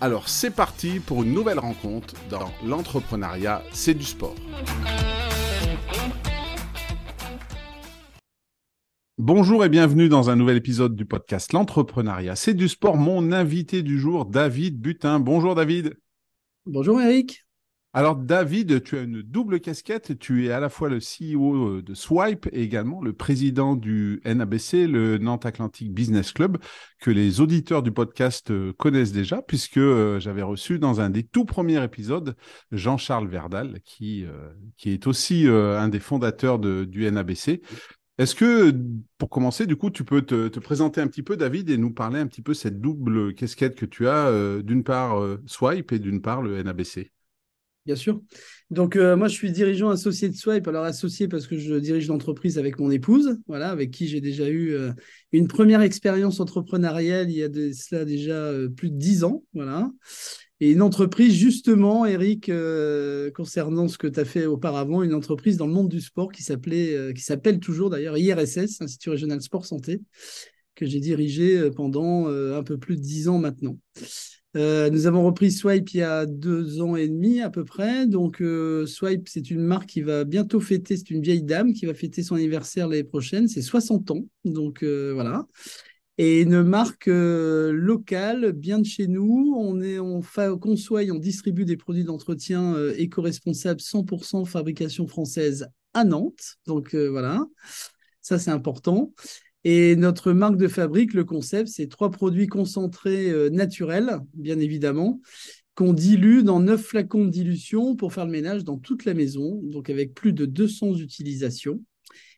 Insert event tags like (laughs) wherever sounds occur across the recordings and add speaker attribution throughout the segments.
Speaker 1: Alors c'est parti pour une nouvelle rencontre dans l'entrepreneuriat, c'est du sport. Bonjour et bienvenue dans un nouvel épisode du podcast L'entrepreneuriat, c'est du sport. Mon invité du jour, David Butin. Bonjour David.
Speaker 2: Bonjour Eric.
Speaker 1: Alors David, tu as une double casquette. Tu es à la fois le CEO de Swipe et également le président du NABC, le Nantes Atlantic Business Club, que les auditeurs du podcast euh, connaissent déjà, puisque euh, j'avais reçu dans un des tout premiers épisodes Jean-Charles Verdal, qui, euh, est aussi un des fondateurs du NABC. Est-ce que, pour commencer, du coup, tu peux te, présenter un petit peu, David, et nous parler un petit peu cette double casquette que tu as, euh, d'une part euh, Swipe et d'une part le NABC
Speaker 2: Bien sûr. Donc, euh, moi, je suis dirigeant associé de Swipe. Alors, associé parce que je dirige l'entreprise avec mon épouse, voilà, avec qui j'ai déjà eu une première expérience entrepreneuriale il y a cela déjà plus de dix ans. Voilà. Et une entreprise, justement, Eric, euh, concernant ce que tu as fait auparavant, une entreprise dans le monde du sport qui s'appelait, euh, qui s'appelle toujours d'ailleurs IRSS, Institut Régional Sport Santé, que j'ai dirigé euh, pendant un peu plus de dix ans maintenant. Nous avons repris Swipe il y a deux ans et demi à peu près. Donc, Swipe, c'est une marque qui va bientôt fêter, c'est une vieille dame qui va fêter son anniversaire l'année prochaine, c'est 60 ans. Donc, voilà et une marque euh, locale, bien de chez nous. On, est, on, conçoit et on distribue des produits d'entretien euh, éco-responsables 100% fabrication française à Nantes. Donc euh, voilà, ça c'est important. Et notre marque de fabrique, le concept, c'est trois produits concentrés naturels, bien évidemment, qu'on dilue dans neuf flacons de dilution pour faire le ménage dans toute la maison, donc avec plus de 200 utilisations.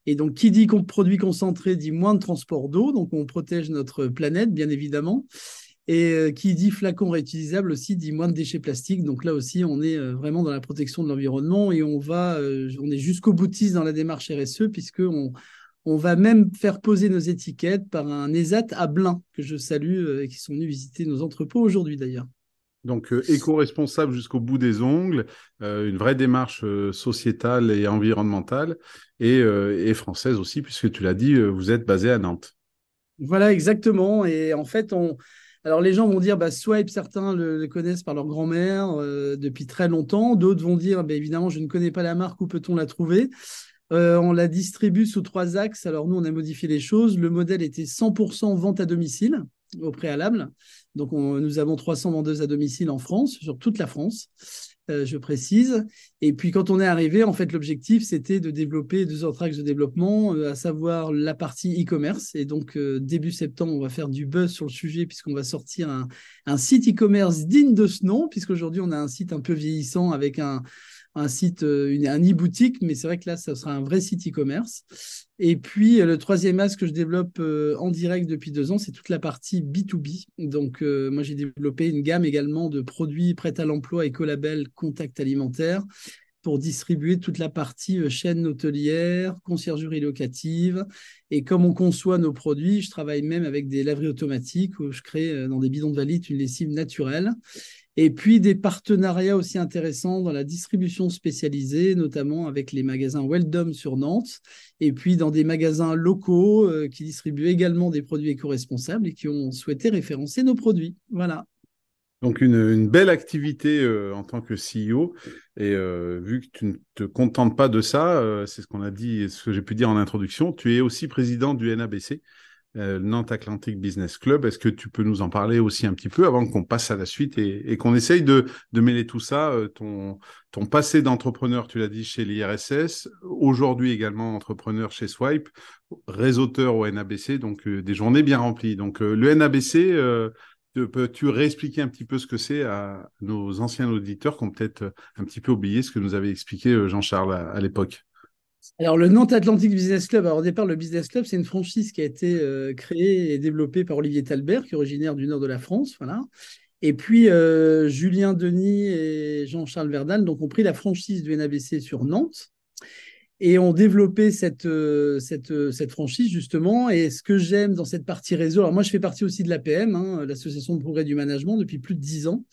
Speaker 2: Et donc, qui dit produit concentré dit moins de transport d'eau, donc on protège notre planète, bien évidemment. Et euh, qui dit flacon réutilisable aussi dit moins de déchets plastiques. Donc là aussi, on est euh, vraiment dans la protection de l'environnement et on va, euh, on est jusqu'au boutiste dans la démarche RSE puisque on, on va même faire poser nos étiquettes par un ESAT à Blain que je salue et qui sont venus visiter nos entrepôts aujourd'hui d'ailleurs.
Speaker 1: Donc éco-responsable jusqu'au bout des ongles, une vraie démarche sociétale et environnementale et, française aussi, puisque tu l'as dit, vous êtes basé à Nantes.
Speaker 2: Voilà, exactement. Et en fait, on... Alors les gens vont dire, bah, Swipe, certains le, connaissent par leur grand-mère depuis très longtemps. D'autres vont dire, bah, évidemment, je ne connais pas la marque, où peut-on la trouver? On la distribue sous trois axes. Alors nous, on a modifié les choses. Le modèle était 100% vente à domicile au préalable. Donc, nous avons 300 vendeuses à domicile en France, sur toute la France, euh, je précise. Et puis, quand on est arrivé, en fait, l'objectif, c'était de développer deux autres axes de développement, euh, à savoir la partie e-commerce. Et donc, euh, début septembre, on va faire du buzz sur le sujet, puisqu'on va sortir un, un site e-commerce digne de ce nom, puisqu'aujourd'hui, on a un site un peu vieillissant avec un un site, euh, un e-boutique, mais c'est vrai que là, ça sera un vrai site e-commerce. Et puis, euh, le troisième axe que je développe euh, en direct depuis deux ans, c'est toute la partie B2B. Donc, moi, j'ai développé une gamme également de produits prêts à l'emploi, écolabel, contact alimentaire pour distribuer toute la partie chaîne hôtelière, conciergerie locative. Et comme on conçoit nos produits, je travaille même avec des laveries automatiques où je crée dans des bidons de valide une lessive naturelle. Et puis des partenariats aussi intéressants dans la distribution spécialisée, notamment avec les magasins Weldom sur Nantes, et puis dans des magasins locaux euh, qui distribuent également des produits éco-responsables et qui ont souhaité référencer nos produits. Voilà.
Speaker 1: Donc une, belle activité euh, en tant que CEO. Et euh, vu que tu ne te contentes pas de ça, c'est ce qu'on a dit, ce que j'ai pu dire en introduction, tu es aussi président du NABC. Euh, Nantes Atlantic Business Club. Est-ce que tu peux nous en parler aussi un petit peu avant qu'on passe à la suite et, qu'on essaye de, mêler tout ça, euh, ton, passé d'entrepreneur, tu l'as dit, chez l'IRSS, aujourd'hui également entrepreneur chez Swipe, réseauteur au NABC, donc euh, des journées bien remplies. Donc le NABC, peux-tu réexpliquer un petit peu ce que c'est à nos anciens auditeurs qui ont peut-être un petit peu oublié ce que nous avait expliqué Jean-Charles à l'époque?
Speaker 2: Alors, le Nantes Atlantic Business Club, alors au départ, le Business Club, c'est une franchise qui a été euh, créée et développée par Olivier Talbert, qui est originaire du nord de la France. Voilà. Et puis, euh, Julien Denis et Jean-Charles Verdal donc, ont pris la franchise du NABC sur Nantes et ont développé cette, euh, cette, cette franchise, justement. Et ce que j'aime dans cette partie réseau, alors moi, je fais partie aussi de l'APM, hein, l'Association de progrès du management, depuis plus de dix ans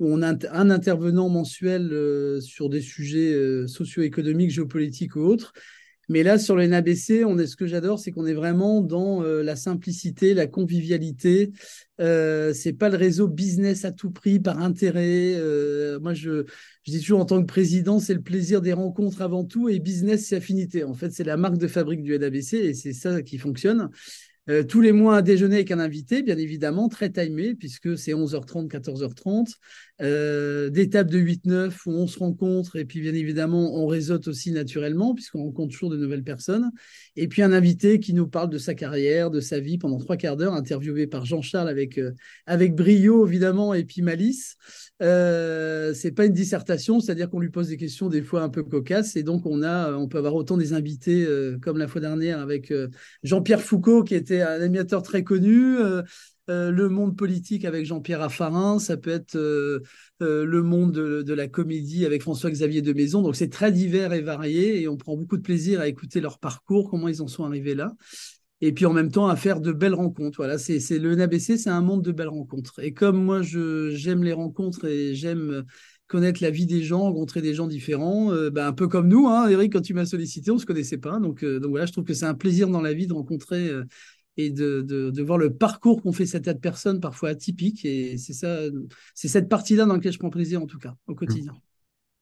Speaker 2: on a un intervenant mensuel euh, sur des sujets euh, socio-économiques, géopolitiques ou autres. Mais là, sur le NABC, on est, ce que j'adore, c'est qu'on est vraiment dans euh, la simplicité, la convivialité. Euh, c'est pas le réseau business à tout prix par intérêt. moi, je, je, dis toujours en tant que président, c'est le plaisir des rencontres avant tout et business, c'est affinité. En fait, c'est la marque de fabrique du NABC et c'est ça qui fonctionne. Euh, tous les mois, un déjeuner avec un invité, bien évidemment, très timé, puisque c'est 11h30, 14h30. Euh, des tables de 8-9 où on se rencontre, et puis bien évidemment, on réseaute aussi naturellement, puisqu'on rencontre toujours de nouvelles personnes. Et puis un invité qui nous parle de sa carrière, de sa vie pendant trois quarts d'heure, interviewé par Jean-Charles avec, euh, avec brio, évidemment, et puis malice. Euh, c'est pas une dissertation, c'est-à-dire qu'on lui pose des questions des fois un peu cocasses, et donc on, a, on peut avoir autant des invités, comme la fois dernière avec Jean-Pierre Foucault, qui était un animateur très connu. Euh, euh, le monde politique avec Jean-Pierre Raffarin, ça peut être euh, le monde de, la comédie avec François-Xavier de Maison. Donc c'est très divers et varié et on prend beaucoup de plaisir à écouter leur parcours, comment ils en sont arrivés là. Et puis en même temps à faire de belles rencontres. Voilà, c'est le NABC, c'est un monde de belles rencontres. Et comme moi j'aime les rencontres et j'aime connaître la vie des gens, rencontrer des gens différents, ben, un peu comme nous, hein, Eric, quand tu m'as sollicité, on ne se connaissait pas. Donc, donc voilà, je trouve que c'est un plaisir dans la vie de rencontrer et de, de, voir le parcours qu'ont fait cette personnes parfois atypiques. Et c'est ça, c'est cette partie-là dans laquelle je prends plaisir en tout cas au quotidien.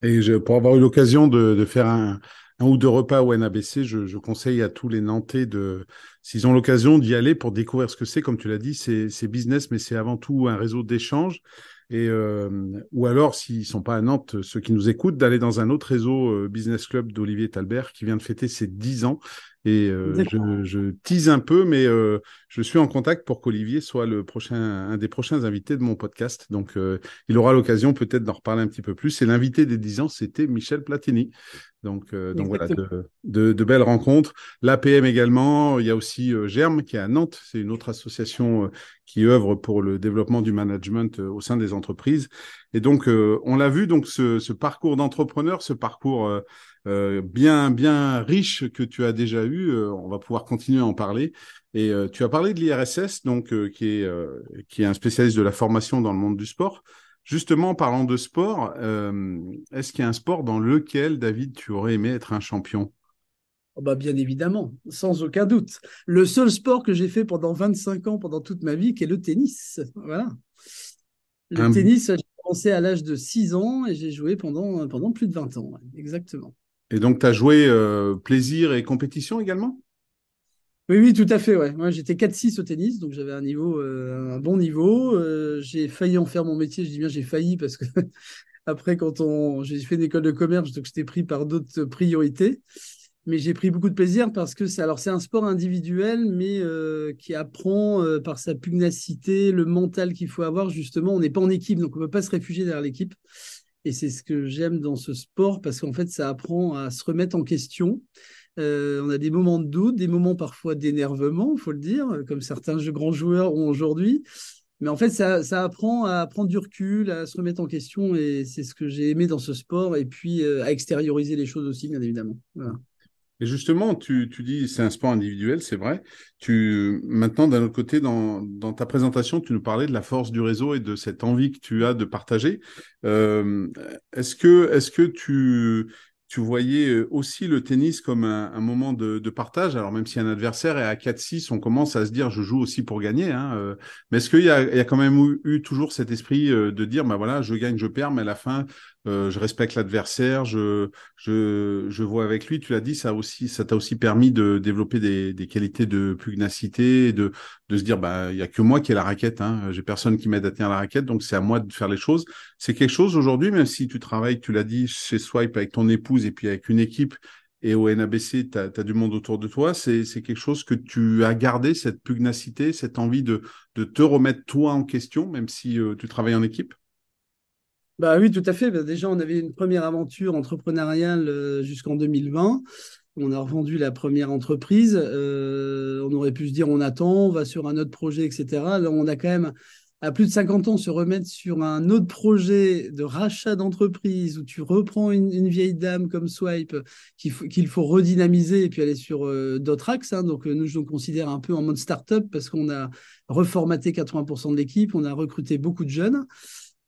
Speaker 1: Et je, pour avoir eu l'occasion de, de, faire un, un, ou deux repas au NABC, je, je conseille à tous les Nantais de, s'ils ont l'occasion d'y aller pour découvrir ce que c'est, comme tu l'as dit, c'est business, mais c'est avant tout un réseau d'échanges. Et euh, ou alors, s'ils sont pas à Nantes, ceux qui nous écoutent, d'aller dans un autre réseau euh, business club d'Olivier Talbert qui vient de fêter ses 10 ans et euh, je, je, tease un peu, mais euh, je suis en contact pour qu'Olivier soit le prochain, un des prochains invités de mon podcast. Donc, euh, il aura l'occasion peut-être d'en reparler un petit peu plus. Et l'invité des 10 ans, c'était Michel Platini. Donc, donc voilà, de, de, de, belles rencontres. L'APM également. Il y a aussi Germe qui est à Nantes. C'est une autre association qui œuvre pour le développement du management au sein des entreprises. Et donc, on l'a vu, donc ce, ce parcours d'entrepreneur, ce parcours euh, bien bien riche que tu as déjà eu. Euh, on va pouvoir continuer à en parler. Et euh, tu as parlé de l'IRSS, donc qui est qui est un spécialiste de la formation dans le monde du sport. Justement, en parlant de sport, est-ce qu'il y a un sport dans lequel, David, tu aurais aimé être un champion?
Speaker 2: Oh bah bien évidemment, sans aucun doute. Le seul sport que j'ai fait pendant 25 ans, pendant toute ma vie, qui est le tennis. Voilà. Le tennis, j'ai commencé à l'âge de 6 ans et j'ai joué pendant, pendant plus de 20 ans. Exactement.
Speaker 1: Et donc, tu as joué euh, plaisir et compétition également?
Speaker 2: Oui, oui, tout à fait. Ouais. Moi, j'étais 4-6 au tennis, donc j'avais un niveau, euh, un bon niveau. Euh, j'ai failli en faire mon métier. Je dis bien j'ai failli parce que (laughs) après, quand on, j'ai fait une école de commerce, donc j'étais pris par d'autres priorités. Mais j'ai pris beaucoup de plaisir parce que c'est alors c'est un sport individuel, mais qui apprend par sa pugnacité, le mental qu'il faut avoir. Justement, on n'est pas en équipe, donc on ne peut pas se réfugier derrière l'équipe. Et c'est ce que j'aime dans ce sport parce qu'en fait, ça apprend à se remettre en question. Euh, on a des moments de doute, des moments parfois d'énervement, il faut le dire, comme certains grands joueurs ont aujourd'hui. Mais en fait, ça, apprend à prendre du recul, à se remettre en question. Et c'est ce que j'ai aimé dans ce sport. Et puis euh, à extérioriser les choses aussi, bien évidemment. Voilà.
Speaker 1: Et justement, tu, tu dis c'est un sport individuel, c'est vrai. Tu maintenant d'un autre côté dans, dans ta présentation, tu nous parlais de la force du réseau et de cette envie que tu as de partager. Euh, est-ce que est-ce que tu tu voyais euh, aussi le tennis comme un, moment de, partage? Alors même si un adversaire est à 4-6, on commence à se dire je joue aussi pour gagner. Hein, euh. mais est-ce qu'il y, y a, quand même eu, toujours cet esprit de dire bah voilà, je gagne, je perds, mais à la fin, je respecte l'adversaire, je, je, je vois avec lui. Tu l'as dit, ça aussi, ça t'a aussi permis de développer des, des qualités de pugnacité, de, de se dire bah il y a que moi qui ai la raquette. Hein, j'ai personne qui m'aide à tenir la raquette, donc c'est à moi de faire les choses. C'est quelque chose aujourd'hui, même si tu travailles, tu l'as dit, chez Swipe avec ton épouse et puis avec une équipe et au NABC, tu as, du monde autour de toi. C'est quelque chose que tu as gardé, cette pugnacité, cette envie de, de te remettre toi en question, même si euh, tu travailles en équipe?
Speaker 2: Bah oui, tout à fait. Bah, déjà, on avait une première aventure entrepreneuriale euh, jusqu'en 2020. On a revendu la première entreprise. Euh, on aurait pu se dire on attend, on va sur un autre projet, etc. Là, on a quand même à plus de 50 ans se remettre sur un autre projet de rachat d'entreprise où tu reprends une, vieille dame comme Swipe qu'il faut, redynamiser et puis aller sur euh, d'autres axes. Hein. Donc, nous, je nous considère un peu en mode start-up parce qu'on a reformaté 80% de l'équipe, on a recruté beaucoup de jeunes.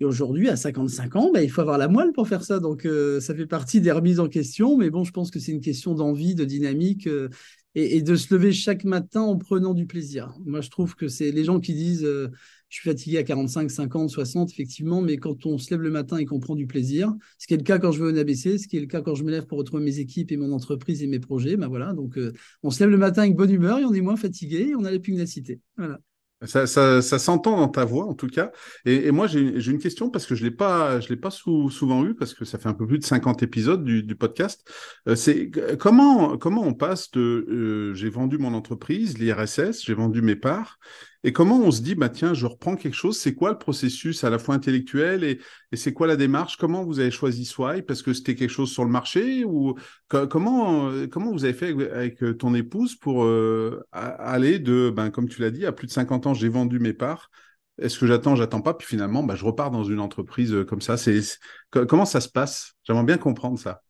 Speaker 2: Et aujourd'hui, à 55 ans, bah, il faut avoir la moelle pour faire ça. Donc, euh, ça fait partie des remises en question. Mais bon, je pense que c'est une question d'envie, de dynamique euh, et, de se lever chaque matin en prenant du plaisir. Moi, je trouve que c'est les gens qui disent euh, je suis fatigué à 45, 50, 60, effectivement, mais quand on se lève le matin et qu'on prend du plaisir, ce qui est le cas quand je vais au ABC, ce qui est le cas quand je me lève pour retrouver mes équipes et mon entreprise et mes projets, ben voilà. Donc, on se lève le matin avec bonne humeur et on est moins fatigué et on a la pugnacité. Voilà.
Speaker 1: Ça, ça, ça s'entend dans ta voix, en tout cas. Et, moi, j'ai une question parce que je l'ai pas, je l'ai pas souvent eu parce que ça fait un peu plus de 50 épisodes du, du podcast. Euh, c'est comment, comment on passe de euh, j'ai vendu mon entreprise, l'IRSS, j'ai vendu mes parts, et comment on se dit, bah tiens, je reprends quelque chose? C'est quoi le processus à la fois intellectuel et, c'est quoi la démarche? Comment vous avez choisi Swipe? Parce que c'était quelque chose sur le marché ou comment comment vous avez fait avec, euh, ton épouse pour euh, aller de, ben comme tu l'as dit, à plus de 50 ans, j'ai vendu mes parts. Est-ce que j'attends, j'attends pas, puis finalement, bah, je repars dans une entreprise euh, comme ça. Comment ça se passe? J'aimerais bien comprendre ça.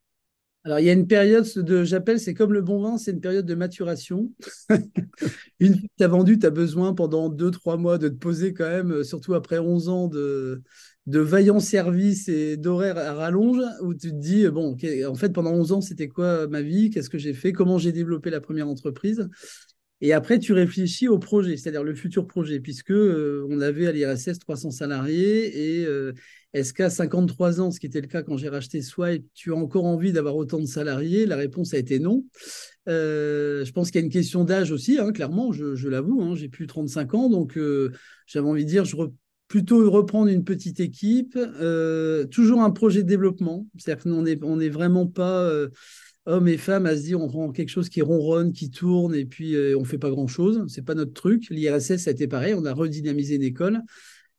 Speaker 2: Alors, il y a une période de, j'appelle, c'est comme le bon vin, c'est une période de maturation. (laughs) une fois que tu as vendu, tu as besoin pendant 2-3 mois de te poser quand même, euh, surtout après 11 ans de, de vaillants services et d'horaires à rallonge, où tu te dis, bon, en fait, pendant 11 ans, c'était quoi ma vie? Qu'est-ce que j'ai fait? Comment j'ai développé la première entreprise? Et après, tu réfléchis au projet, c'est-à-dire le futur projet, puisque euh, on avait à l'IRSS 300 salariés et euh, est-ce qu'à 53 ans, ce qui était le cas quand j'ai racheté Swipe, tu as encore envie d'avoir autant de salariés? La réponse a été non. Euh, je pense qu'il y a une question d'âge aussi, hein, clairement, je, l'avoue, hein, j'ai plus 35 ans, donc j'avais envie de dire, je plutôt reprendre une petite équipe, toujours un projet de développement, c'est-à-dire qu'on n'est vraiment pas hommes et femmes à se dire on prend quelque chose qui ronronne, qui tourne et puis euh, on fait pas grand chose. C'est pas notre truc. L'IRSS, a été pareil. On a redynamisé une école.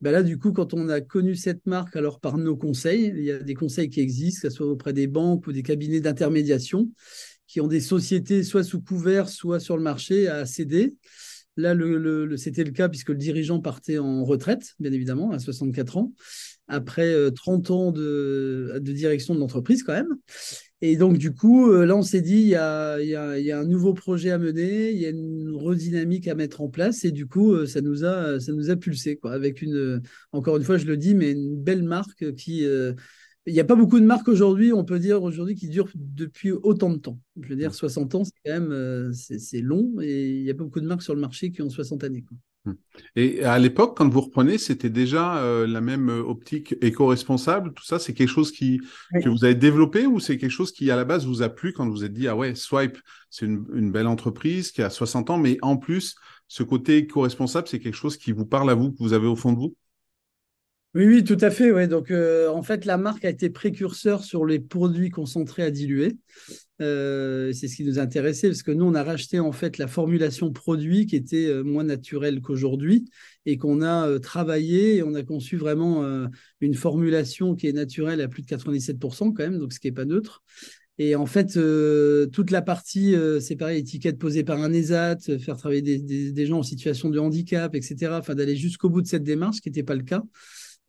Speaker 2: Ben là, du coup, quand on a connu cette marque, alors par nos conseils, il y a des conseils qui existent, que ce soit auprès des banques ou des cabinets d'intermédiation, qui ont des sociétés soit sous couvert, soit sur le marché à céder. Là, c'était le cas puisque le dirigeant partait en retraite, bien évidemment, à 64 ans, après 30 euh, ans de direction de l'entreprise quand même. Et donc, du coup, euh, là, on s'est dit, il y a, y, a, y a, un nouveau projet à mener, il y a une redynamique à mettre en place. Et du coup, euh, ça nous a, ça nous a pulsé, quoi, avec une, encore une fois, je le dis, mais une belle marque qui. Euh, il n'y a pas beaucoup de marques aujourd'hui, on peut dire aujourd'hui, qui durent depuis autant de temps. Je veux dire, 60 ans, c'est quand même c'est long et il n'y a pas beaucoup de marques sur le marché qui ont 60 années. Quoi.
Speaker 1: Hmm. Et à l'époque, quand vous reprenez, c'était déjà euh, la même euh, optique éco-responsable. Tout ça, c'est quelque chose qui, que vous avez développé ou c'est quelque chose qui, à la base, vous a plu quand vous êtes dit, ah ouais, Swipe, c'est une, une, belle entreprise qui a 60 ans, mais en plus, ce côté éco-responsable, c'est quelque chose qui vous parle à vous, que vous avez au fond de vous?
Speaker 2: Oui, oui, tout à fait. Donc, euh, en fait, la marque a été précurseur sur les produits concentrés à diluer. Euh, c'est ce qui nous intéressait parce que nous, on a racheté en fait la formulation produit qui était euh, moins naturelle qu'aujourd'hui et qu'on a travaillé et on a conçu vraiment une formulation qui est naturelle à plus de 97% quand même, donc ce qui n'est pas neutre. Et en fait, toute la partie, c'est pareil, étiquette posée par un ESAT, faire travailler des, des, gens en situation de handicap, etc., enfin d'aller jusqu'au bout de cette démarche, ce qui n'était pas le cas.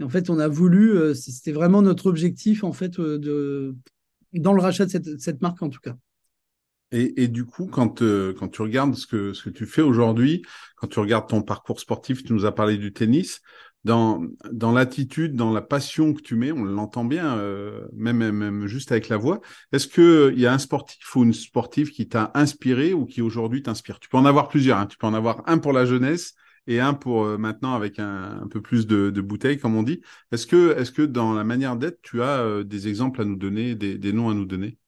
Speaker 2: Et en fait, on a voulu, euh, c'était vraiment notre objectif, en fait, euh, de, dans le rachat de cette, marque, en tout cas.
Speaker 1: Et, du coup, quand, euh, quand tu regardes ce que, ce que tu fais aujourd'hui, quand tu regardes ton parcours sportif, tu nous as parlé du tennis, dans, dans l'attitude, dans la passion que tu mets, on l'entend bien, euh, même, même juste avec la voix. Est-ce qu'il y a un sportif ou une sportive qui t'a inspiré ou qui aujourd'hui t'inspire? Tu peux en avoir plusieurs. Hein. Tu peux en avoir un pour la jeunesse et un pour euh, maintenant avec un, peu plus de, de bouteilles, comme on dit. Est-ce que, est-ce que dans la manière d'être, tu as euh, des exemples à nous donner, des, noms à nous donner?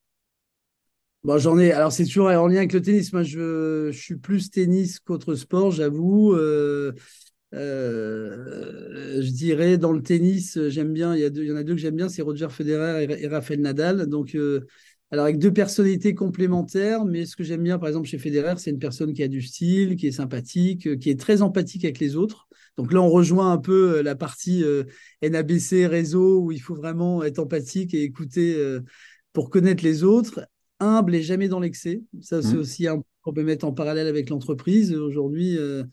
Speaker 2: Bon, j'en ai. Alors, c'est toujours en lien avec le tennis. Moi, je, suis plus tennis qu'autre sport, j'avoue. Euh, je dirais dans le tennis, j'aime bien. Il y, en a deux que j'aime bien, c'est Roger Federer et, Rafael Nadal. Donc, alors avec deux personnalités complémentaires, mais ce que j'aime bien, par exemple, chez Federer, c'est une personne qui a du style, qui est sympathique, qui est très empathique avec les autres. Donc là, on rejoint un peu la partie NABC réseau où il faut vraiment être empathique et écouter pour connaître les autres humble et jamais dans l'excès. Ça, c'est mmh. aussi un qu'on peut mettre en parallèle avec l'entreprise. Aujourd'hui, il euh,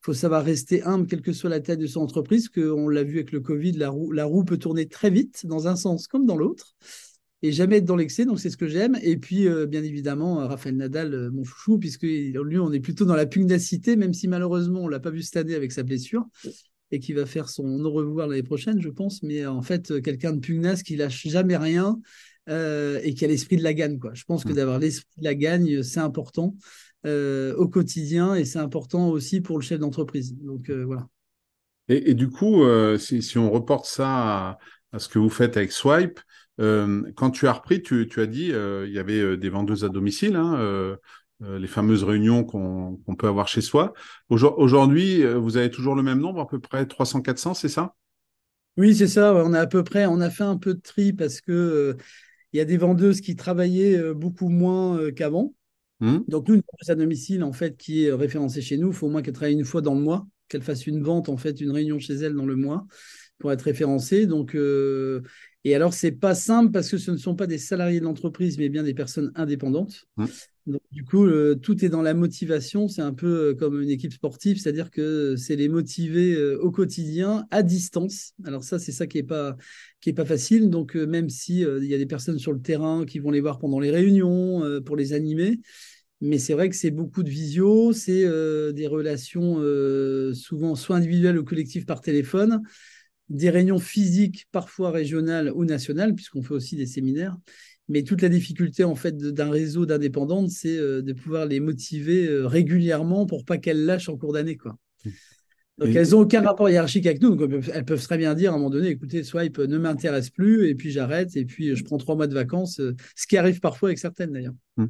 Speaker 2: faut savoir rester humble, quelle que soit la taille de son entreprise, qu'on l'a vu avec le Covid, la roue, la roue peut tourner très vite dans un sens comme dans l'autre. Et jamais être dans l'excès, donc c'est ce que j'aime. Et puis, euh, bien évidemment, Raphaël Nadal, euh, mon chouchou, puisque lui, on est plutôt dans la pugnacité, même si malheureusement, on l'a pas vu cette année avec sa blessure et qui va faire son au revoir l'année prochaine, je pense. Mais en fait, quelqu'un de pugnace qui lâche jamais rien, euh, et qui a l'esprit de la gagne. Quoi. Je pense que mm. d'avoir l'esprit de la gagne, c'est important euh, au quotidien et c'est important aussi pour le chef d'entreprise. Donc euh, voilà.
Speaker 1: Et, du coup, si, on reporte ça à, ce que vous faites avec Swipe, quand tu as repris, tu, as dit il y avait des vendeuses à domicile. Hein, les fameuses réunions qu'on peut avoir chez soi. Aujourd'hui, vous avez toujours le même nombre, à peu près 300-400, c'est ça?
Speaker 2: Oui, c'est ça. On a à peu près, on a fait un peu de tri parce que il y a des vendeuses qui travaillaient euh, beaucoup moins euh, qu'avant. Mmh. Donc, nous, une vendeuse à domicile, en fait, qui est référencée chez nous, il faut au moins qu'elle travaille une fois dans le mois, qu'elle fasse une vente, en fait, une réunion chez elle dans le mois pour être référencée. Donc, euh, et alors, c'est pas simple parce que ce ne sont pas des salariés de l'entreprise, mais bien des personnes indépendantes. Mmh. Donc, du coup, euh, tout est dans la motivation. C'est un peu euh, comme une équipe sportive, c'est-à-dire que c'est les motiver euh, au quotidien, à distance. Alors ça, c'est ça qui est pas qui est pas facile. Donc, même si il y a des personnes sur le terrain qui vont les voir pendant les réunions pour les animer, mais c'est vrai que c'est beaucoup de visio, c'est des relations souvent soit individuelles ou collectives par téléphone des réunions physiques, parfois régionales ou nationales, puisqu'on fait aussi des séminaires. Mais toute la difficulté en fait d'un réseau d'indépendantes, c'est euh, de pouvoir les motiver euh, régulièrement pour pas qu'elles lâchent en cours d'année, quoi. Donc elles n'ont aucun rapport hiérarchique avec nous. Donc elles peuvent très bien dire à un moment donné, écoutez, Swipe ne m'intéresse plus, et puis j'arrête, et puis je prends trois mois de vacances, euh, ce qui arrive parfois avec certaines d'ailleurs. Mmh.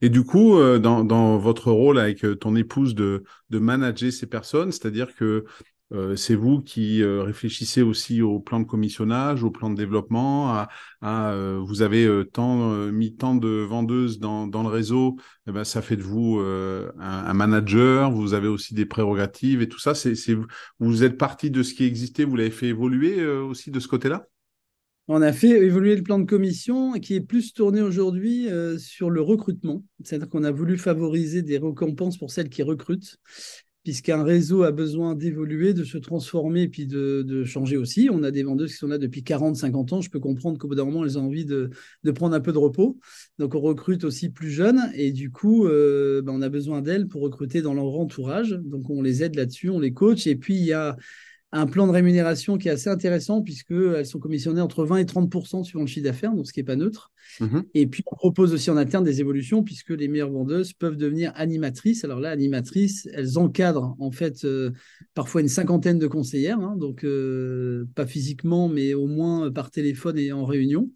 Speaker 1: Et du coup, dans, dans, votre rôle avec ton épouse de, de manager ces personnes, c'est-à-dire que euh, c'est vous qui euh, réfléchissez aussi au plan de commissionnage, au plan de développement. Euh, vous avez tant, mis tant de vendeuses dans, le réseau, eh ben, ça fait de vous un, manager. Vous avez aussi des prérogatives et tout ça. Vous êtes parti de ce qui existait, vous l'avez fait évoluer aussi de ce côté-là?
Speaker 2: On a fait évoluer le plan de commission qui est plus tourné aujourd'hui sur le recrutement. C'est-à-dire qu'on a voulu favoriser des récompenses pour celles qui recrutent puisqu'un réseau a besoin d'évoluer, de se transformer puis de, changer aussi. On a des vendeuses qui sont là depuis 40, 50 ans. Je peux comprendre qu'au bout d'un moment, elles ont envie de, prendre un peu de repos. Donc, on recrute aussi plus jeunes et du coup, euh, ben, on a besoin d'elles pour recruter dans leur entourage. Donc, on les aide là-dessus, on les coach. Et puis, il y a un plan de rémunération qui est assez intéressant puisqu'elles sont commissionnées entre 20 et 30% suivant le chiffre d'affaires, donc ce qui n'est pas neutre. Mhm. Et puis, on propose aussi en interne des évolutions puisque les meilleures vendeuses peuvent devenir animatrices. Alors là, animatrices, elles encadrent en fait euh, parfois une cinquantaine de conseillères, hein, donc euh, pas physiquement, mais au moins par téléphone et en réunion.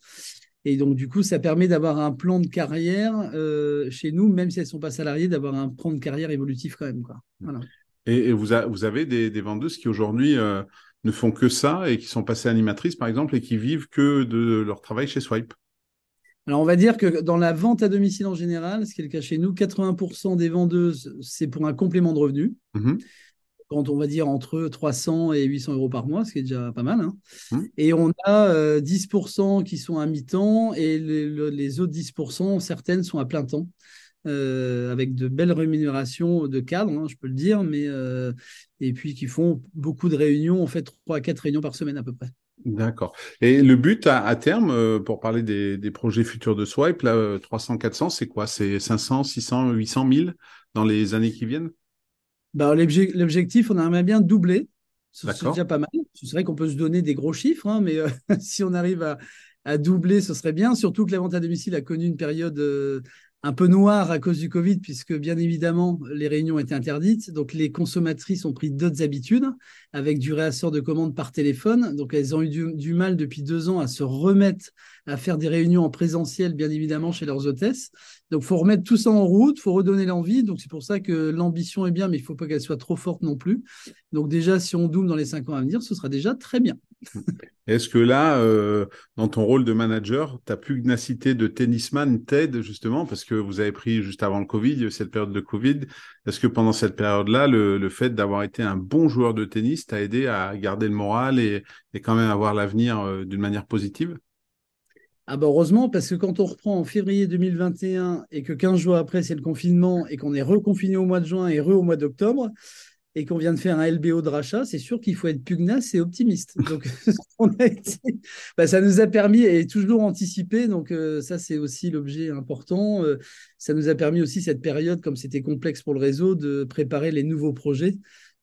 Speaker 2: Et donc, du coup, ça permet d'avoir un plan de carrière euh, chez nous, même si elles ne sont pas salariées, d'avoir un plan de carrière évolutif quand même. Quoi. Voilà.
Speaker 1: Et, vous, vous, avez des, vendeuses qui aujourd'hui euh, ne font que ça et qui sont passées animatrices, par exemple, et qui vivent que de leur travail chez Swipe
Speaker 2: alors, on va dire que dans la vente à domicile en général, ce qui est le cas chez nous, 80% des vendeuses, c'est pour un complément de revenu. Mmh Quand on va dire entre 300 et 800 euros par mois, ce qui est déjà pas mal. Hein. Mmh. Et on a 10% euh, qui sont à mi-temps et les, autres 10%, certaines sont à plein temps. Euh, avec de belles rémunérations de cadre, hein, je peux le dire, mais euh, et puis qui font beaucoup de réunions, en fait, trois à quatre réunions par semaine à peu près.
Speaker 1: D'accord. Et le but à, terme, euh, pour parler des, projets futurs de Swipe, là, 300, 400, c'est quoi? C'est 500, 600, 800 000 dans les années qui viennent?
Speaker 2: Bah, L'objectif, on aimerait bien doubler C'est déjà pas mal. C'est vrai qu'on peut se donner des gros chiffres, hein, mais (laughs) si on arrive à, à, doubler, ce serait bien. Surtout que la vente à domicile a connu une période un peu noir à cause du Covid, puisque bien évidemment, les réunions étaient interdites. Donc, les consommatrices ont pris d'autres habitudes, avec du réassort de commandes par téléphone. Donc, elles ont eu du, mal depuis deux ans à se remettre à faire des réunions en présentiel, bien évidemment, chez leurs hôtesses. Donc, il faut remettre tout ça en route, il faut redonner l'envie. Donc, c'est pour ça que l'ambition est bien, mais il ne faut pas qu'elle soit trop forte non plus. Donc, déjà, si on double dans les cinq ans à venir, ce sera déjà très bien.
Speaker 1: Est-ce que là, euh, dans ton rôle de manager, ta pugnacité de tennisman t'aide justement parce que vous avez pris juste avant le Covid, cette période de Covid. Est-ce que pendant cette période-là, le, fait d'avoir été un bon joueur de tennis t'a aidé à garder le moral et, quand même avoir l'avenir euh, d'une manière positive?
Speaker 2: Ah bah heureusement, parce que quand on reprend en février 2021 et que 15 jours après, c'est le confinement et qu'on est reconfiné au mois de juin et re au mois d'octobre, et qu'on vient de faire un LBO de rachat, c'est sûr qu'il faut être pugnace et optimiste. Donc, (laughs) bah, ça nous a permis et toujours anticipé. Donc, euh, ça, c'est aussi l'objet important. Euh, ça nous a permis aussi cette période, comme c'était complexe pour le réseau, de préparer les nouveaux projets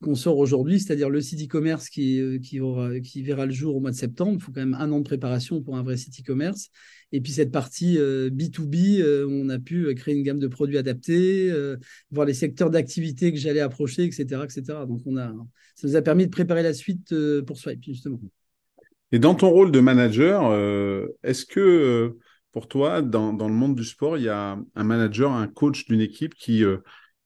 Speaker 2: qu'on sort aujourd'hui, c'est-à-dire le site e-commerce qui, euh, qui, verra le jour au mois de septembre. Il faut quand même un an de préparation pour un vrai site e-commerce. Et puis cette partie B2B, euh, euh, on a pu créer une gamme de produits adaptés, voir les secteurs d'activité que j'allais approcher, etc., etc. Donc on a, ça nous a permis de préparer la suite pour Swipe, justement.
Speaker 1: Et dans ton rôle de manager, est-ce que pour toi, dans, dans, le monde du sport, il y a un manager, un coach d'une équipe qui,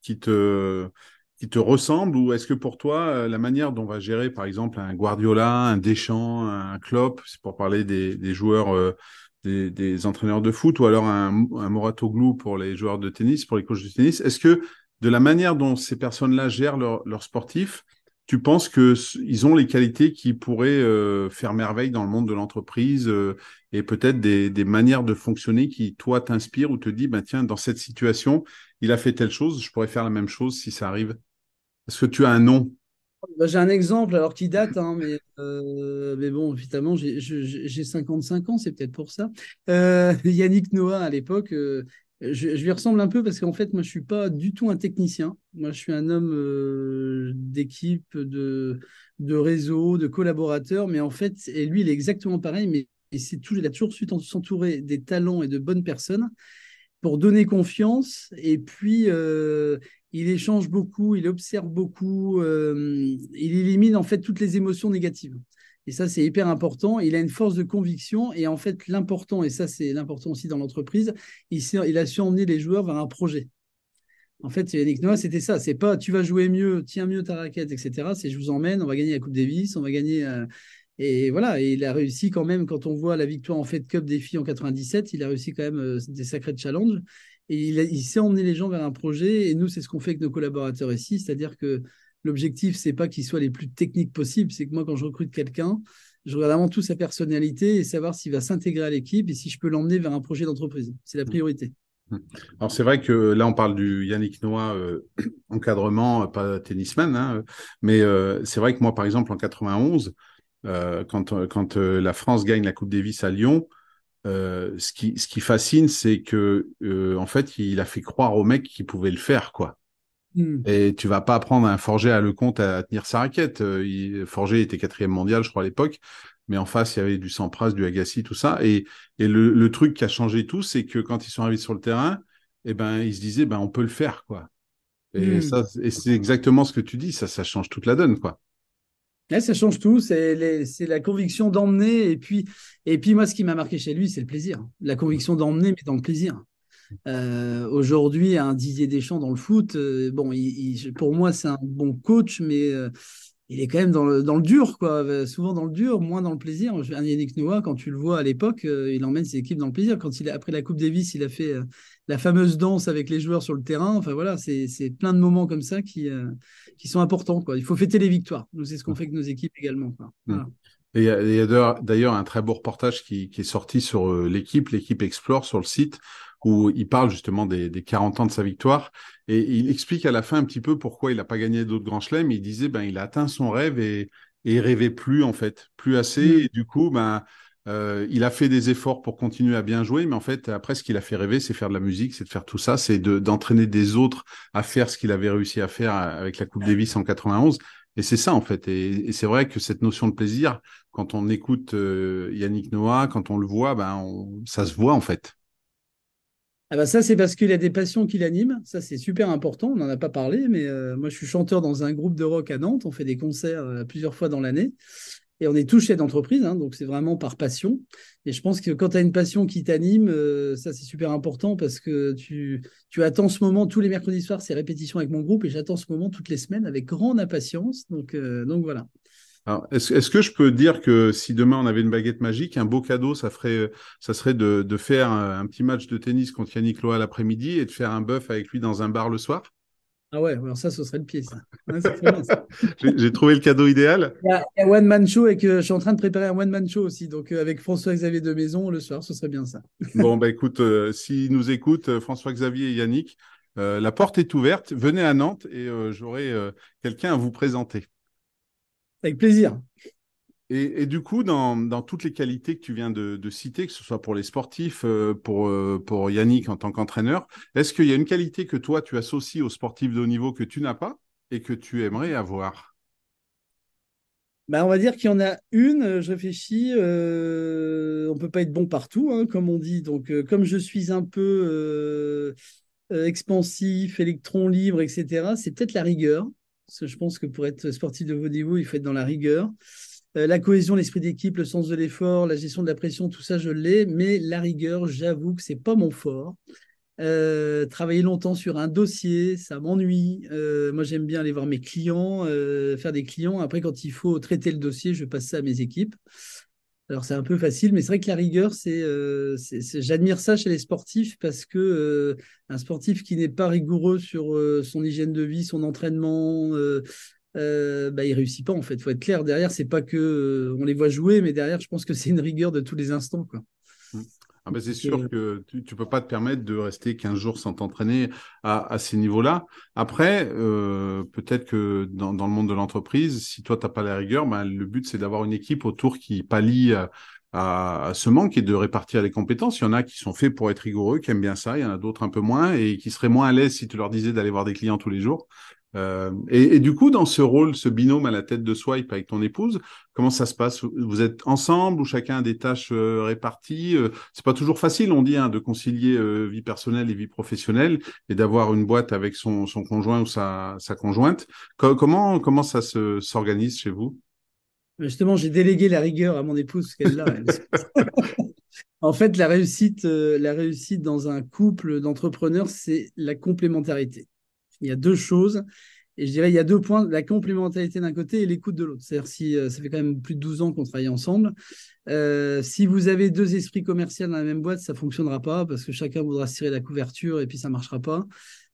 Speaker 1: qui te qui te ressemble ou est-ce que pour toi, euh, la manière dont on va gérer, par exemple, un Guardiola, un Deschamps, un Klopp, c'est pour parler des, joueurs, euh, des, entraîneurs de foot, ou alors un, un Moratoglou pour les joueurs de tennis, pour les coachs de tennis, est-ce que de la manière dont ces personnes-là gèrent leurs sportifs, tu penses qu'ils ont les qualités qui pourraient euh, faire merveille dans le monde de l'entreprise et peut-être des, des, manières de fonctionner qui, toi, t'inspirent ou te disent, ben, tiens, dans cette situation, il a fait telle chose, je pourrais faire la même chose si ça arrive? Est-ce que tu as un nom?
Speaker 2: Bah, J'ai un exemple, alors qui date, hein, mais, euh, mais bon, évidemment, j'ai 55 ans, c'est peut-être pour ça. Euh, (laughs) Yannick Noah, à l'époque, euh, je, lui ressemble un peu parce qu'en fait, moi, je ne suis pas du tout un technicien. Moi, je suis un homme d'équipe, de, de réseau, de collaborateur, mais en fait, et lui, il est exactement pareil, mais c'est toujours, il a toujours su s'entourer des talents et de bonnes personnes pour donner confiance. Et puis, il échange beaucoup, il observe beaucoup, euh, il élimine en fait toutes les émotions négatives. Et ça, c'est hyper important. Il a une force de conviction. Et en fait, l'important, et ça, c'est l'important aussi dans l'entreprise, il, il, a su emmener les joueurs vers un projet. En fait, Yannick Noah, c'était ça. C'est pas tu vas jouer mieux, tiens mieux ta raquette, etc. C'est je vous emmène, on va gagner la Coupe Davis, on va gagner. Euh, et voilà, et il a réussi quand même, quand on voit la victoire en Fed Cup des filles en 97, il a réussi quand même euh, des sacrés challenges. Et il, il, sait emmener les gens vers un projet. Et nous, c'est ce qu'on fait avec nos collaborateurs ici. C'est-à-dire que l'objectif, c'est pas qu'ils soient les plus techniques possibles. C'est que moi, quand je recrute quelqu'un, je regarde avant tout sa personnalité et savoir s'il va s'intégrer à l'équipe et si je peux l'emmener vers un projet d'entreprise. C'est la mmh. priorité.
Speaker 1: Mmh. Alors c'est vrai que là on parle du Yannick Noah euh, (clears throat) encadrement, pas tennisman, hein, mais euh, c'est vrai que moi par exemple en 91, euh, quand, quand la France gagne la Coupe Davis à Lyon, euh, ce, qui, ce qui fascine, c'est que euh, en fait, il a fait croire au mec qu'il pouvait le faire, quoi. Hmm. Et tu vas pas apprendre un Forger à Lecomte à tenir sa raquette. Euh, Forger était quatrième mondial, je crois, à l'époque. Mais en face, il y avait du Sampras, du Agassi, tout ça. Et, et le, le, truc qui a changé tout, c'est que quand ils sont arrivés sur le terrain, eh ben, ils se disaient, ben, on peut le faire, quoi. Et hmm. ça, et c'est exactement ce que tu dis. Ça, ça change toute la donne, quoi
Speaker 2: ça change tout, c'est la conviction d'emmener. Et puis, et puis, moi, ce qui m'a marqué chez lui, c'est le plaisir. La conviction d'emmener, mais dans le plaisir. Euh, aujourd'hui, un Didier Deschamps dans le foot, euh, bon, pour moi, c'est un bon coach, mais euh, il est quand même dans le, dans le dur, quoi. Souvent dans le dur, moins dans le plaisir. Un Yannick Noah, quand tu le vois à l'époque, il emmène ses équipes dans le plaisir. Quand il après la Coupe Davis, il a fait la fameuse danse avec les joueurs sur le terrain. Enfin voilà, c'est plein de moments comme ça qui, qui sont importants, quoi. Il faut fêter les victoires. Nous, c'est ce qu'on fait avec nos équipes également.
Speaker 1: Mmh. Et il y a, d'ailleurs un très beau reportage qui, qui est sorti sur l'équipe, l'équipe Explore sur le site, où il parle justement des, des 40 ans de sa victoire. Et il explique à la fin un petit peu pourquoi il n'a pas gagné d'autres grands chelems. Il disait, ben, il a atteint son rêve et, et il rêvait plus, en fait, plus assez. Mm. Et du coup, ben, euh, il a fait des efforts pour continuer à bien jouer, mais en fait, après, ce qu'il a fait rêver, c'est faire de la musique, c'est de faire tout ça, c'est d'entraîner des autres à faire ce qu'il avait réussi à faire avec la Coupe Davis en 91. Et c'est ça en fait. Et, c'est vrai que cette notion de plaisir, quand on écoute euh, Yannick Noah, quand on le voit, ben ça se voit en fait.
Speaker 2: Ah bah ça, c'est parce qu'il a des passions qui l'animent. Ça, c'est super important. On n'en a pas parlé, mais euh, moi, je suis chanteur dans un groupe de rock à Nantes. On fait des concerts euh, plusieurs fois dans l'année. Et on est tous chefs d'entreprise, hein, donc c'est vraiment par passion. Et je pense que quand tu as une passion qui t'anime, ça c'est super important parce que tu, attends ce moment tous les mercredis soirs, c'est répétition avec mon groupe, et j'attends ce moment toutes les semaines avec grande impatience. Donc, donc voilà.
Speaker 1: Est-ce que je peux dire que si demain on avait une baguette magique, un beau cadeau, ça, ferait, ça serait de, de faire un, petit match de tennis contre Yannick Loa l'après-midi et de faire un bœuf avec lui dans un bar le soir?
Speaker 2: Ah ouais, alors ça, ce serait le pied, ça. (laughs)
Speaker 1: J'ai trouvé le cadeau idéal.
Speaker 2: Il y a, un One Man Show et que je suis en train de préparer un One Man Show aussi. Donc euh, avec François-Xavier de Maison le soir, ce serait bien ça. (laughs)
Speaker 1: bon, bah écoute, euh, s'ils nous écoutent, euh, François-Xavier et Yannick, la porte est ouverte. Venez à Nantes et j'aurai quelqu'un à vous présenter.
Speaker 2: Avec plaisir.
Speaker 1: Et, du coup, dans, toutes les qualités que tu viens de, citer, que ce soit pour les sportifs, euh, pour, euh, pour Yannick en tant qu'entraîneur, est-ce qu'il y a une qualité que toi, tu associes aux sportifs de haut niveau que tu n'as pas et que tu aimerais avoir?
Speaker 2: Bah, on va dire qu'il y en a une, je réfléchis, euh, on ne peut pas être bon partout, hein, comme on dit. Donc, comme je suis un peu expansif, électron libre, etc., c'est peut-être la rigueur je pense que pour être sportif de haut niveau, il faut être dans la rigueur. Euh, la cohésion, l'esprit d'équipe, le sens de l'effort, la gestion de la pression, tout ça, je l'ai. Mais la rigueur, j'avoue que c'est pas mon fort. Euh, travailler longtemps sur un dossier, ça m'ennuie. Euh, moi, j'aime bien aller voir mes clients, faire des clients. Après, quand il faut traiter le dossier, je passe ça à mes équipes. Alors c'est un peu facile, mais c'est vrai que la rigueur, c'est, j'admire ça chez les sportifs parce que un sportif qui n'est pas rigoureux sur son hygiène de vie, son entraînement, bah, il réussit pas en fait. Il faut être clair. Derrière, c'est pas que on les voit jouer, mais derrière, je pense que c'est une rigueur de tous les instants, quoi.
Speaker 1: Mmh. Ah ben c'est sûr que tu ne peux pas te permettre de rester 15 jours sans t'entraîner à, à, ces niveaux-là. Après, euh, peut-être que dans, dans, le monde de l'entreprise, si toi, tu n'as pas la rigueur, ben, le but, c'est d'avoir une équipe autour qui pallie à, ce manque et de répartir les compétences. Il y en a qui sont faits pour être rigoureux, qui aiment bien ça. Il y en a d'autres un peu moins et qui seraient moins à l'aise si tu leur disais d'aller voir des clients tous les jours. Euh, et, du coup, dans ce rôle, ce binôme à la tête de Swipe avec ton épouse, comment ça se passe? Vous êtes ensemble ou chacun a des tâches euh, réparties? Euh, C'est pas toujours facile, on dit, hein, de concilier vie personnelle et vie professionnelle et d'avoir une boîte avec son, conjoint ou sa, conjointe. comment comment ça s'organise chez vous?
Speaker 2: Justement, j'ai délégué la rigueur à mon épouse qu'elle (laughs) en fait, la réussite, la réussite dans un couple d'entrepreneurs, c'est la complémentarité il y a deux choses. Et je dirais, il y a deux points, la complémentarité d'un côté et l'écoute de l'autre. C'est-à-dire, si euh, ça fait quand même plus de 12 ans qu'on travaille ensemble, euh, si vous avez deux esprits commerciaux dans la même boîte, ça ne fonctionnera pas parce que chacun voudra se tirer la couverture et puis ça ne marchera pas.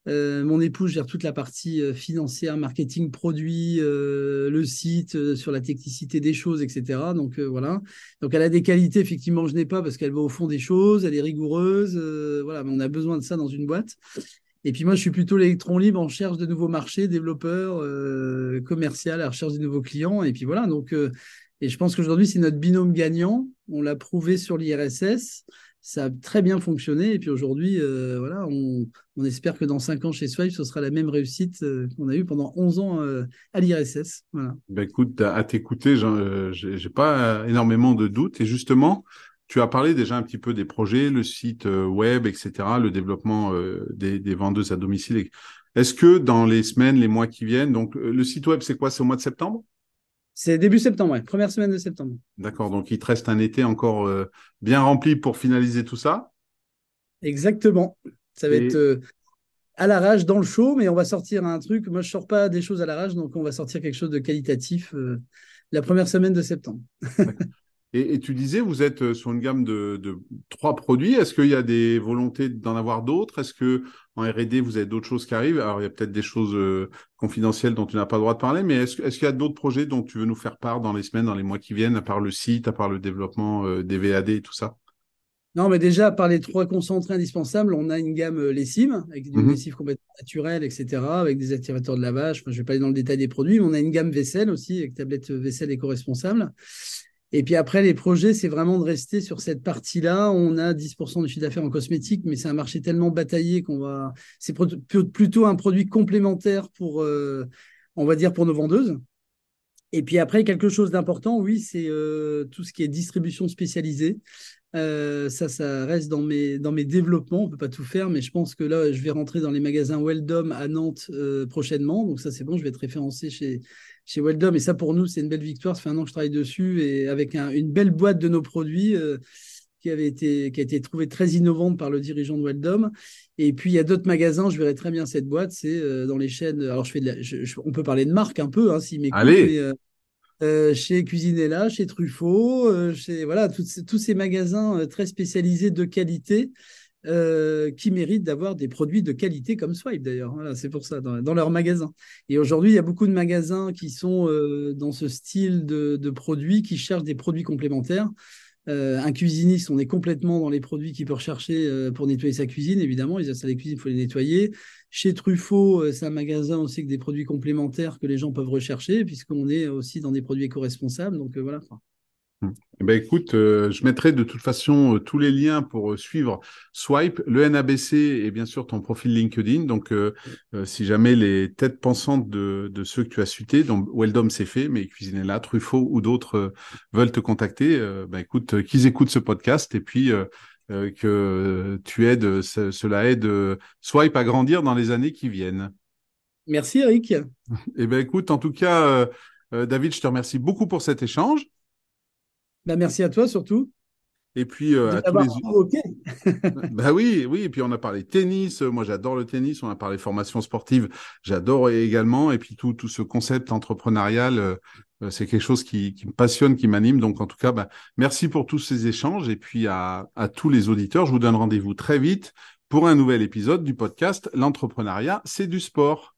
Speaker 2: Euh, mon épouse gère toute la partie financière, marketing, produit, le site, sur la technicité des choses, etc. Donc voilà. Donc elle a des qualités effectivement je n'ai pas parce qu'elle va au fond des choses, elle est rigoureuse. voilà, mais on a besoin de ça dans une boîte. Et puis moi, je suis plutôt l'électron libre en recherche de nouveaux marchés, développeurs, euh, à recherche de nouveaux clients. Et puis voilà, donc, euh, et je pense qu'aujourd'hui, c'est notre binôme gagnant. On l'a prouvé sur l'IRSS. Ça a très bien fonctionné. Et puis aujourd'hui, euh, voilà, on, espère que dans cinq ans chez Swipe, ce sera la même réussite euh, qu'on a eue pendant 11 ans à l'IRSS. Voilà.
Speaker 1: Ben écoute, à t'écouter, j'ai pas énormément de doutes. Et justement, tu as parlé déjà un petit peu des projets, le site euh, web, etc., le développement euh, des, vendeuses à domicile. Est-ce que dans les semaines, les mois qui viennent, donc euh, le site web, c'est quoi? C'est au mois de septembre?
Speaker 2: C'est début septembre, oui. première semaine de septembre.
Speaker 1: D'accord, donc il te reste un été encore bien rempli pour finaliser tout ça?
Speaker 2: Exactement. Ça va être à la rage dans le show, mais on va sortir un truc. Moi, je ne sors pas des choses à la rage, donc on va sortir quelque chose de qualitatif la première semaine de septembre.
Speaker 1: Et, tu disais, vous êtes euh, sur une gamme de, trois produits. Est-ce qu'il y a des volontés d'en avoir d'autres? Est-ce que en R&D, vous avez d'autres choses qui arrivent? Alors, il y a peut-être des choses euh, confidentielles dont tu n'as pas le droit de parler, mais est-ce, qu'il y a d'autres projets dont tu veux nous faire part dans les semaines, dans les mois qui viennent, à part le site, à part le développement euh, des VAD et tout ça?
Speaker 2: Non, mais déjà, par les trois concentrés indispensables, on a une gamme lessive, avec du mmh lessive complètement naturelle, etc., avec des activateurs de lavage. je ne vais pas aller dans le détail des produits, mais on a une gamme vaisselle aussi, avec tablette vaisselle éco-responsable. Et puis après, les projets, c'est vraiment de rester sur cette partie-là. On a 10% de chiffre d'affaires en cosmétique, mais c'est un marché tellement bataillé qu'on va. C'est plutôt un produit complémentaire pour, euh, on va dire, pour nos vendeuses. Et puis après, quelque chose d'important, oui, c'est tout ce qui est distribution spécialisée. ça, ça reste dans mes, dans mes développements. On ne peut pas tout faire, mais je pense que là, je vais rentrer dans les magasins Weldom à Nantes prochainement. Donc ça, c'est bon, je vais être référencé chez, chez Weldom. Et ça, pour nous, c'est une belle victoire. Ça fait un an que je travaille dessus et avec une belle boîte de nos produits qui, avait été, qui a été trouvée très innovante par le dirigeant de Weldom. Et puis, il y a d'autres magasins, je verrai très bien cette boîte, c'est euh, dans les chaînes. Alors, je fais de on peut parler de marque un peu, hein, s'il m'écoute.
Speaker 1: Allez
Speaker 2: euh, euh, chez Cuisinella, chez Truffaut, chez voilà, tous ces magasins très spécialisés de qualité qui méritent d'avoir des produits de qualité comme Swipe d'ailleurs. C'est pour ça, dans, dans leur magasin. Et aujourd'hui, il y a beaucoup de magasins qui sont dans ce style de, produits, qui cherchent des produits complémentaires. Euh, un cuisiniste, on est complètement dans les produits qu'il peut rechercher euh, pour nettoyer sa cuisine, évidemment. Les installés cuisine, il faut les nettoyer. Chez Truffaut, euh, c'est un magasin aussi avec des produits complémentaires que les gens peuvent rechercher, puisqu'on est aussi dans des produits éco-responsables. Donc voilà.
Speaker 1: Ben écoute, euh, je mettrai de toute façon euh, tous les liens pour euh, suivre Swipe, le NABC et bien sûr ton profil LinkedIn. Donc, si jamais les têtes pensantes de, de, ceux que tu as cités, donc Weldom c'est fait, mais Cuisinella, Truffaut ou d'autres veulent te contacter, ben écoute, qu'ils écoutent ce podcast et puis que tu aides, cela aide Swipe à grandir dans les années qui viennent.
Speaker 2: Merci Eric. (laughs)
Speaker 1: Eh ben écoute, en tout cas, David, je te remercie beaucoup pour cet échange.
Speaker 2: Bah, merci à toi surtout.
Speaker 1: Et puis euh, à tous les (laughs) bah oui, oui. Et puis on a parlé tennis. Moi, j'adore le tennis. On a parlé formation sportive. J'adore également. Et puis tout tout ce concept entrepreneurial, euh, euh, c'est quelque chose qui, qui, me passionne, qui m'anime. Donc en tout cas, bah, merci pour tous ces échanges. Et puis à, à tous les auditeurs, je vous donne rendez-vous très vite pour un nouvel épisode du podcast L'entrepreneuriat, c'est du sport.